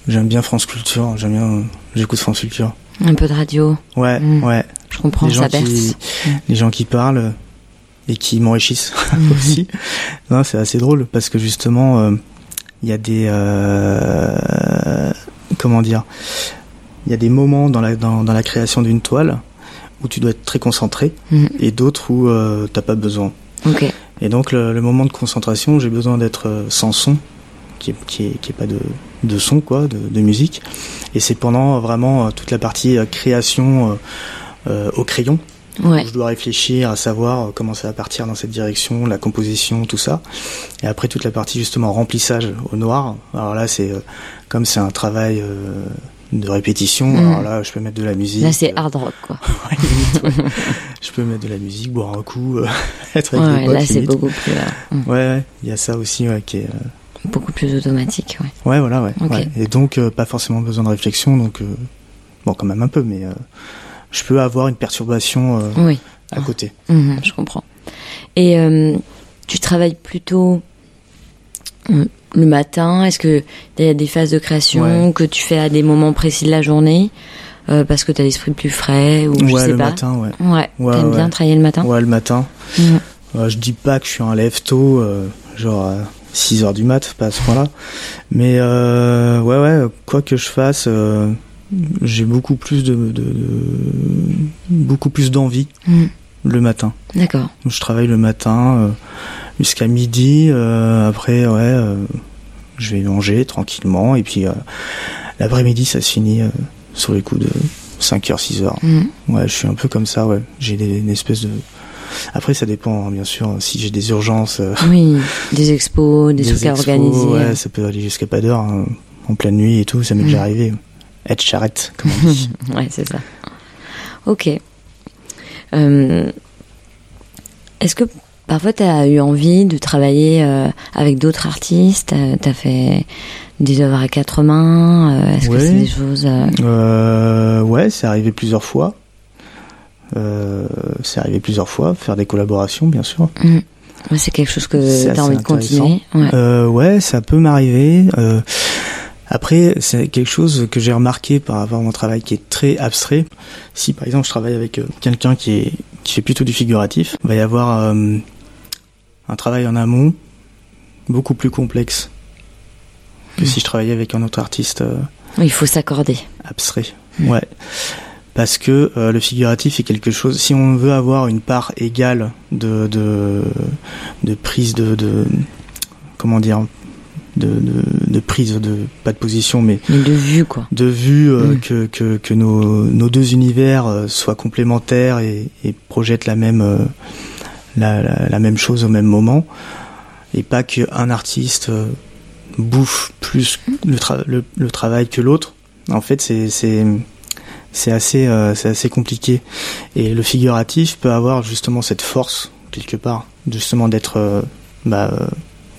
j'aime bien France Culture, j'aime bien, j'écoute France Culture. Un peu de radio, Ouais, Mm. ouais. je comprends, les gens ça berce. qui, Mm. les gens qui parlent et qui m'enrichissent Mhm. [laughs] aussi. Non, c'est assez drôle parce que justement, il y a des comment dire il y a des moments dans la dans, dans la création d'une toile où tu dois être très concentré Mhm. et d'autres où euh, t'as pas besoin et donc le, le moment de concentration j'ai besoin d'être euh, sans son qui est, qui est, qui est pas de, de son quoi de, de musique et c'est pendant vraiment euh, toute la partie euh, création euh, euh, au crayon Ouais. où je dois réfléchir à savoir euh, comment ça va partir dans cette direction, la composition, tout ça. Et après toute la partie justement remplissage au noir. Alors là c'est euh, comme c'est un travail euh, de répétition. Mhm. Alors là je peux mettre de la musique. Là, c'est euh, hard rock, quoi. [laughs] ouais, limite, ouais. je peux mettre de la musique, boire un coup, euh, [laughs] être avec Ouais, des potes. là, c'est beaucoup plus, euh, mm, Ouais, il y a ça aussi qui est. euh, beaucoup plus automatique, ouais. Ouais, voilà, ouais. Et donc euh, pas forcément besoin de réflexion, donc bon quand même un peu, mais je peux avoir une perturbation Oui. à côté. Mhm, je comprends. Et tu travailles plutôt le matin Est-ce que il y a des phases de création Ouais. que tu fais à des moments précis de la journée euh, parce que tu as l'esprit plus frais ou je ouais, sais le pas matin, ouais. Ouais, Ouais, t'aimes bien travailler le matin? Ouais, le matin. Mhm. Euh, je dis pas que je suis un lève tôt, euh, genre à 6 heures du mat, pas à ce point-là. Mais euh, ouais, ouais, quoi que je fasse, euh, j'ai beaucoup plus de, de- de- beaucoup plus d'envie Mhm. Le matin. D'accord. Je travaille le matin euh, jusqu'à midi. euh, après, ouais, euh, je vais manger tranquillement. Et puis l'après-midi, ça se finit sur les coups de 5 heures, 6 heures. Mhm. Ouais, je suis un peu comme ça, ouais. J'ai des, une espèce de. Après, ça dépend, hein, bien sûr. Si j'ai des urgences, Oui, des expos, des, trucs à organiser. Ouais, ça peut aller jusqu'à pas d'heure, hein, en pleine nuit et tout. Ça m'est déjà Mm. arrivé. Être charrette, comme on dit. [laughs] Ouais, c'est ça. Ok. Euh, Est-ce que parfois tu as eu envie de travailler euh, avec d'autres artistes? Tu as fait des œuvres à quatre mains euh, Est-ce que Ouais. c'est des choses. euh, Euh, ouais, c'est arrivé plusieurs fois. Euh, c'est arrivé plusieurs fois. Faire des collaborations, bien sûr. Ouais, c'est quelque chose que tu as envie de continuer ouais. Euh, ouais, ça peut m'arriver. Euh, après, c'est quelque chose que j'ai remarqué par rapport à mon travail qui est très abstrait. Si par exemple je travaille avec euh, quelqu'un qui est qui fait plutôt du figuratif, il va y avoir euh, un travail en amont beaucoup plus complexe que Mm. si je travaillais avec un autre artiste euh, Il faut s'accorder. abstrait. Ouais. Parce que euh, le figuratif est quelque chose. Si on veut avoir une part égale de de, de prise de, de comment dire de, de, de prise de pas de position mais Mais de vue, quoi. de vue euh, Mm. que, que que nos nos deux univers euh, soient complémentaires et, et projettent la même euh, la, la, la même chose au même moment et pas qu'un artiste euh, bouffe plus le, tra- le, le travail que l'autre. En fait, c'est c'est c'est assez c'est assez compliqué et le figuratif peut avoir justement cette force quelque part justement d'être bah,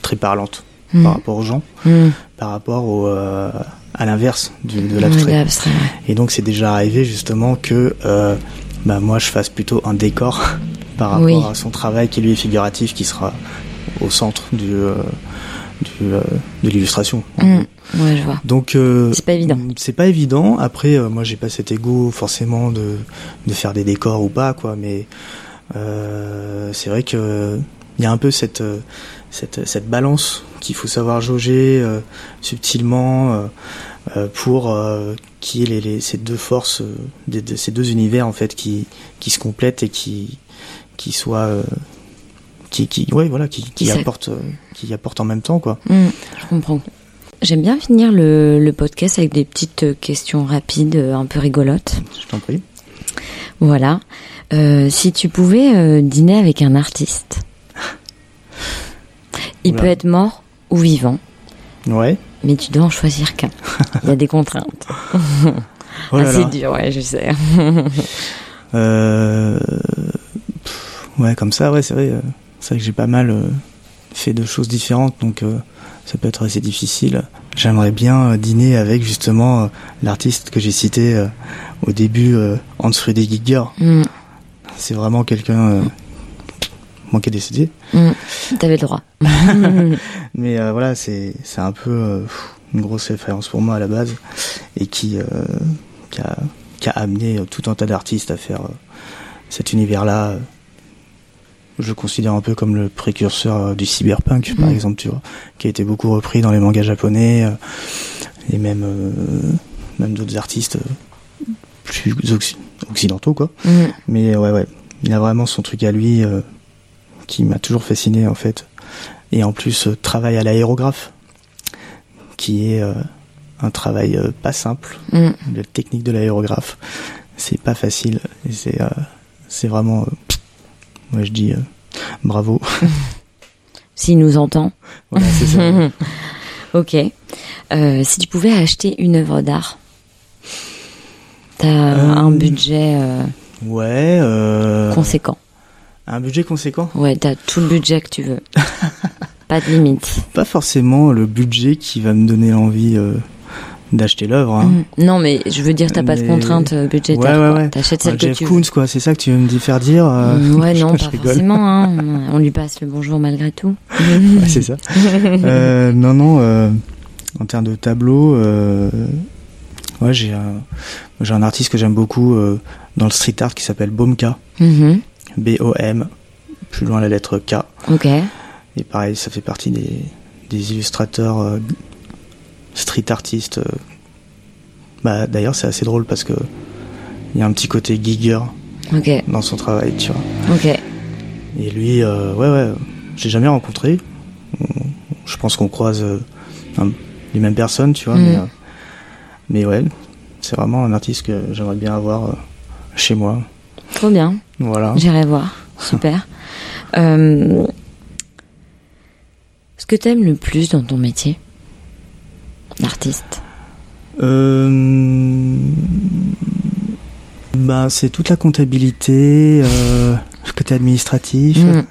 très parlante Hmm. par rapport aux gens, Hmm. par rapport au euh, à l'inverse de l'abstrait. ouais. Et donc c'est déjà arrivé justement que euh, bah, moi je fasse plutôt un décor [laughs] par rapport Oui. à son travail qui lui est figuratif, qui sera au centre du, euh, du, de l'illustration. Ouais, je vois. Donc euh, C'est pas évident. C'est pas évident. Après, euh, moi j'ai pas cet ego forcément de, de faire des décors ou pas quoi, mais euh, c'est vrai que il y a un peu cette cette, cette balance qu'il faut savoir jauger euh, subtilement euh, euh, pour qu'il y ait les, les- ces deux forces, des- de, ces deux univers en fait qui qui se complètent et qui qui soient qui qui ouais voilà qui, qui euh, qui apportent en même temps quoi. Hmm, je comprends. J'aime bien finir le, le podcast avec des petites questions rapides, un peu rigolotes. Je t'en prie. Voilà. Euh, si tu pouvais euh, dîner avec un artiste, il Oula. peut être mort ou vivant, Ouais. mais tu dois en choisir qu'un. [laughs] Il y a des contraintes. [laughs] Oh là. dur, ouais, je sais. Euh, pff, ouais, comme ça, ouais, c'est vrai. euh, C'est vrai que j'ai pas mal euh, fait de choses différentes, donc euh, ça peut être assez difficile. J'aimerais bien dîner avec justement l'artiste que j'ai cité au début, Hans Friedrich Giger. Hmm, C'est vraiment quelqu'un moi qui est décédé. hmm, T'avais le droit. [laughs] Mais euh, voilà, c'est c'est un peu euh, une grosse référence pour moi à la base et qui euh, qui, a, qui a amené tout un tas d'artistes à faire cet univers-là je le considère un peu comme le précurseur du cyberpunk, par Mm. exemple, tu vois, qui a été beaucoup repris dans les mangas japonais et même même d'autres artistes plus occ- occidentaux, quoi. Mm. Mais ouais, ouais, il a vraiment son truc à lui qui m'a toujours fasciné en fait. Et en plus, euh, travail à l'aérographe, qui est euh, un travail euh, pas simple. Mm. La technique de l'aérographe, c'est pas facile. Et c'est c'est vraiment, moi je dis bravo. [laughs] S'il nous entend. voilà, c'est ça. [laughs] ok. Euh, si tu pouvais acheter une œuvre d'art, t'as un budget euh, Ouais. Conséquent. Un budget conséquent? Ouais, t'as tout le budget que tu veux. [laughs] Pas de limite. Pas forcément le budget qui va me donner envie euh, d'acheter l'œuvre. hein. Mm. Non, mais je veux dire, t'as pas de contrainte euh, budgétaire. Ouais, ouais, quoi. ouais. T'achètes celle que Jeff tu veux. Koons, quoi, c'est ça que tu veux me dire- faire dire euh, Mm, Ouais, [laughs] non, pas rigole. forcément. Hein. On lui passe le bonjour malgré tout. [laughs] Ouais, c'est ça. Euh, non, non. en termes de tableau, ouais, j'ai un, j'ai un artiste que j'aime beaucoup dans le street art qui s'appelle Bomka, Mhm. B-O-M, plus loin la lettre K. Ok. Et pareil, ça fait partie des, des illustrateurs euh, street artistes. euh. Bah, d'ailleurs, c'est assez drôle parce que il y a un petit côté gigger Ok. dans son travail, tu vois. Ok. Et lui, euh, ouais, ouais, j'ai jamais rencontré. On- je pense qu'on croise euh, un- les mêmes personnes, tu vois. Mhm. Mais, euh, mais ouais, c'est vraiment un artiste que j'aimerais bien avoir chez moi. Trop bien. Voilà. J'irai voir. Super. [laughs] Euh, ce que t'aimes le plus dans ton métier d'artiste? Euh, bah, c'est toute la comptabilité, euh, le côté administratif. Mm.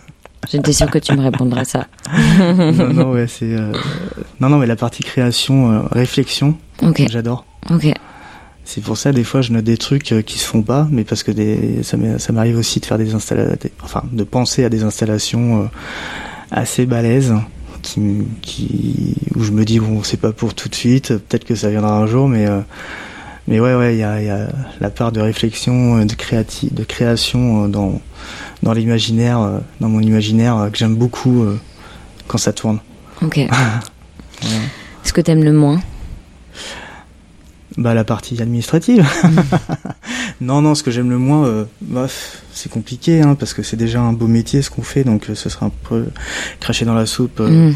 J'étais sûre que tu me répondrais ça. [laughs] non, non, ouais, c'est. euh, Non, non, mais la partie création, réflexion, j'adore. Ok. C'est pour ça, des fois, je note des trucs euh, qui se font pas, mais parce que des, ça m'arrive aussi de faire des installations, enfin, de penser à des installations euh, assez balèzes, qui, m- qui, où je me dis, bon, c'est pas pour tout de suite, peut-être que ça viendra un jour, mais, euh, mais ouais, ouais, il y a, il y a la part de réflexion, de, créati de création dans, dans l'imaginaire, dans mon imaginaire, que j'aime beaucoup quand ça tourne. Ok. [laughs] Ce que t'aimes le moins? Bah la partie administrative. [laughs] non non, ce que j'aime le moins, euh, bah, c'est compliqué hein, parce que c'est déjà un beau métier ce qu'on fait, donc euh, ce serait un peu cracher dans la soupe euh, Mm.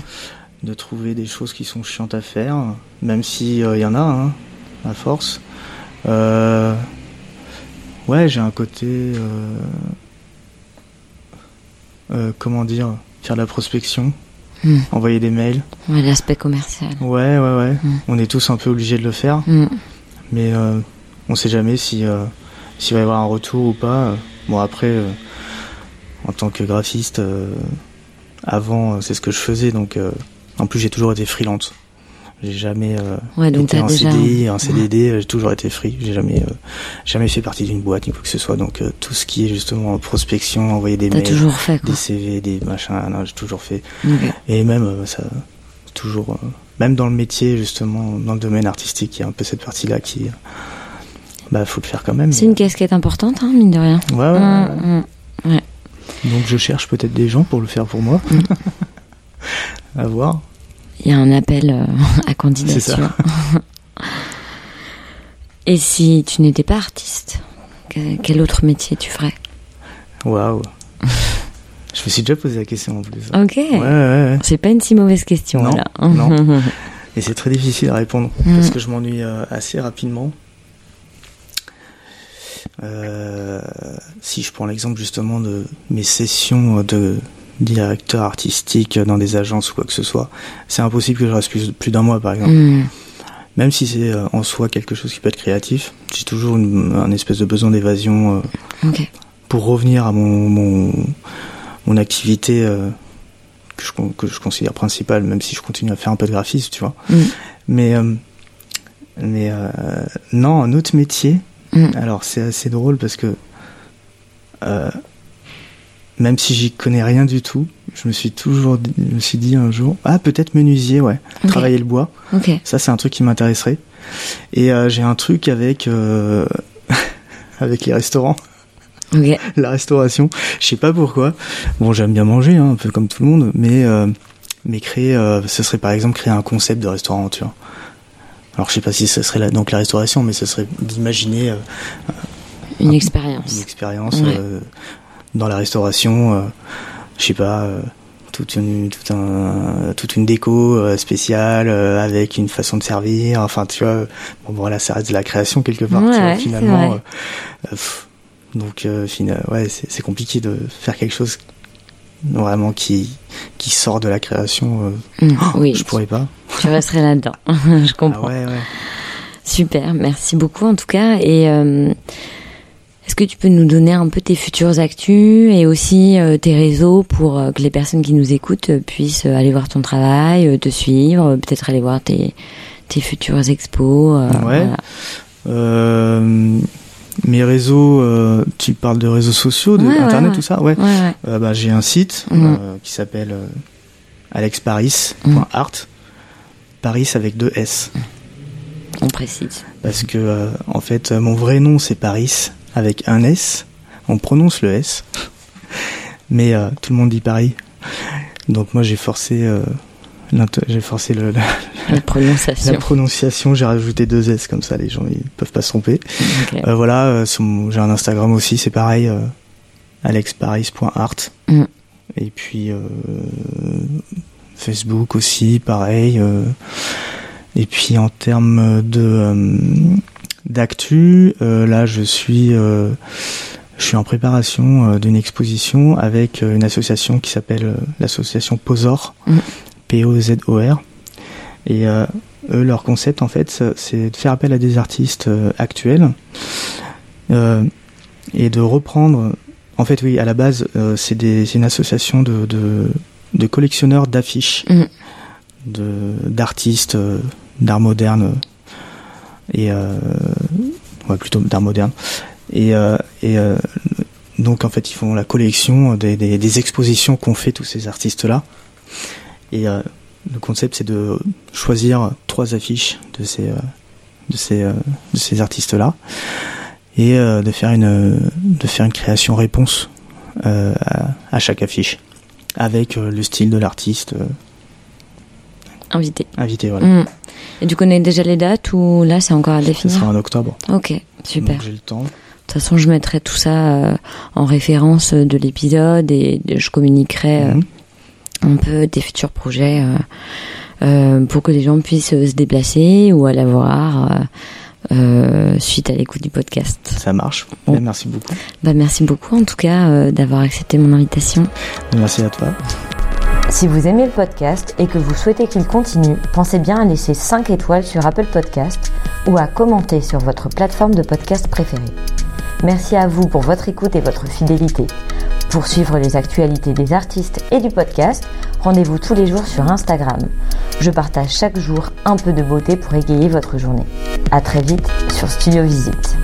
de trouver des choses qui sont chiantes à faire, même si il y en a, hein, à force. Ouais, j'ai un côté, comment dire, faire de la prospection, Mm. envoyer des mails. Ouais, l'aspect commercial. Ouais ouais ouais, Mm. on est tous un peu obligés de le faire. Mm. mais euh, on sait jamais si euh, s'il va y avoir un retour ou pas. Bon après, euh, en tant que graphiste, avant c'est ce que je faisais, donc en plus j'ai toujours été freelance. J'ai jamais euh, Ouais, donc été en déjà. CDI, un CDD, euh, j'ai toujours été free. J'ai jamais euh, jamais fait partie d'une boîte ni quoi que ce soit. Donc euh, tout ce qui est justement prospection, envoyer des mails, toujours fait quoi. des CV, des machins, non, j'ai toujours fait. Et même ça, toujours, même dans le métier justement, dans le domaine artistique, il y a un peu cette partie-là qui, bah, faut le faire quand même. C'est une casquette importante, hein, mine de rien. Ouais, ouais, ouais, ouais. Mm, mm. Donc je cherche peut-être des gens pour le faire pour moi. Mm. [laughs] à voir. Il y a un appel euh, [laughs] à candidature. ça. [laughs] Et si tu n'étais pas artiste, que- quel autre métier tu ferais? Waouh. [laughs] je me suis déjà posé la question en plus. Ok. Ouais, ouais, ouais. C'est pas une si mauvaise question Non, là. non. Et c'est très difficile à répondre Mm. parce que je m'ennuie euh, assez rapidement. Euh, si je prends l'exemple justement de mes sessions de directeur artistique dans des agences ou quoi que ce soit, c'est impossible que je reste plus, plus d'un mois par exemple. Mm. Même si c'est euh, en soi quelque chose qui peut être créatif, j'ai toujours une- un espèce de besoin d'évasion euh, pour revenir à mon, mon, mon activité euh, que, je, que je considère principale, même si je continue à faire un peu de graphisme, tu vois. Mm. Mais, mais non, un autre métier, Mm. alors c'est assez drôle parce que même si j'y connais rien du tout, je me suis toujours dit, je me suis dit un jour, ah peut-être menuisier, ouais, travailler le bois. Ok. Ça, c'est un truc qui m'intéresserait. Et euh, j'ai un truc avec euh, [laughs] avec les restaurants. [laughs] La restauration. Je sais pas pourquoi. Bon, j'aime bien manger, hein, un peu comme tout le monde, mais euh, mais créer, ce serait par exemple créer un concept de restaurant, tu vois. Alors je sais pas si ce serait la, donc la restauration, mais ce serait d'imaginer Une une expérience. expérience Ouais. Dans la restauration. euh, je sais pas. euh, toute une, tout un, toute une déco euh, spéciale avec une façon de servir. Enfin, tu vois, bon, voilà, ça reste de la création quelque part. tu vois, finalement, pff, donc, ouais, c'est compliqué de faire quelque chose vraiment qui qui sort de la création. euh, Mm, oui, Je pourrais pas. tu resterais là-dedans. [laughs] Je Ah comprends. ouais, ouais. Super, merci beaucoup en tout cas. Et euh, est-ce que tu peux nous donner un peu tes futures actus et aussi euh, tes réseaux pour euh, que les personnes qui nous écoutent euh, puissent aller voir ton travail, te suivre, peut-être aller voir tes, tes futures expos Ouais. voilà. Mes réseaux, euh, tu parles de réseaux sociaux, de Ouais, ouais, internet, ouais. tout ça, ouais. Euh, bah, j'ai un site euh, qui s'appelle alexparis.art. Paris avec deux S. On précise. Parce que, en fait, mon vrai nom c'est Paris avec un S. On prononce le S. Mais euh, tout le monde dit Paris. Donc moi j'ai forcé, euh, j'ai forcé le, la, La prononciation. la prononciation, j'ai rajouté deux S comme ça, les gens ils peuvent pas se tromper. Euh, voilà, euh, j'ai un Instagram aussi, c'est pareil, alexparis.art. Mm. Et puis Facebook aussi, pareil. et puis en termes de d'actu, euh, là je suis euh, je suis en préparation euh, d'une exposition avec une association qui s'appelle l'association Posor, Mm. P-O-Z-O-R. Et euh, eux, leur concept, en fait, c'est de faire appel à des artistes euh, actuels euh, et de reprendre. En fait, oui, à la base, c'est une association de, de, de collectionneurs d'affiches, Mm. d'artistes, d'art moderne et euh, ouais, plutôt d'art moderne. Et, euh, et euh, donc, en fait, ils font la collection des, des, expositions qu'ont fait tous ces artistes-là. Et le concept, c'est de choisir trois affiches de ces, de ces, de ces artistes-là et euh, de faire une, de faire une création réponse à, chaque affiche avec le style de l'artiste Invité. invité. Voilà. Mm. Et tu connais déjà les dates ou là c'est encore à Ce définir sera en octobre. Ok, super. J'ai le temps. De toute façon, je mettrai tout ça euh, en référence de l'épisode et je communiquerai euh, Mhm. un peu tes futurs projets euh, euh, pour que les gens puissent euh, se déplacer ou aller voir euh, euh, suite à l'écoute du podcast. Ça marche. Bon. Ben, merci beaucoup. Bah, merci beaucoup en tout cas euh, d'avoir accepté mon invitation. Merci à toi. Si vous aimez le podcast et que vous souhaitez qu'il continue, pensez bien à laisser 5 étoiles sur Apple Podcast ou à commenter sur votre plateforme de podcast préférée. Merci à vous pour votre écoute et votre fidélité. Pour suivre les actualités des artistes et du podcast, rendez-vous tous les jours sur Instagram. Je partage chaque jour un peu de beauté pour égayer votre journée. À très vite sur Studio Visite.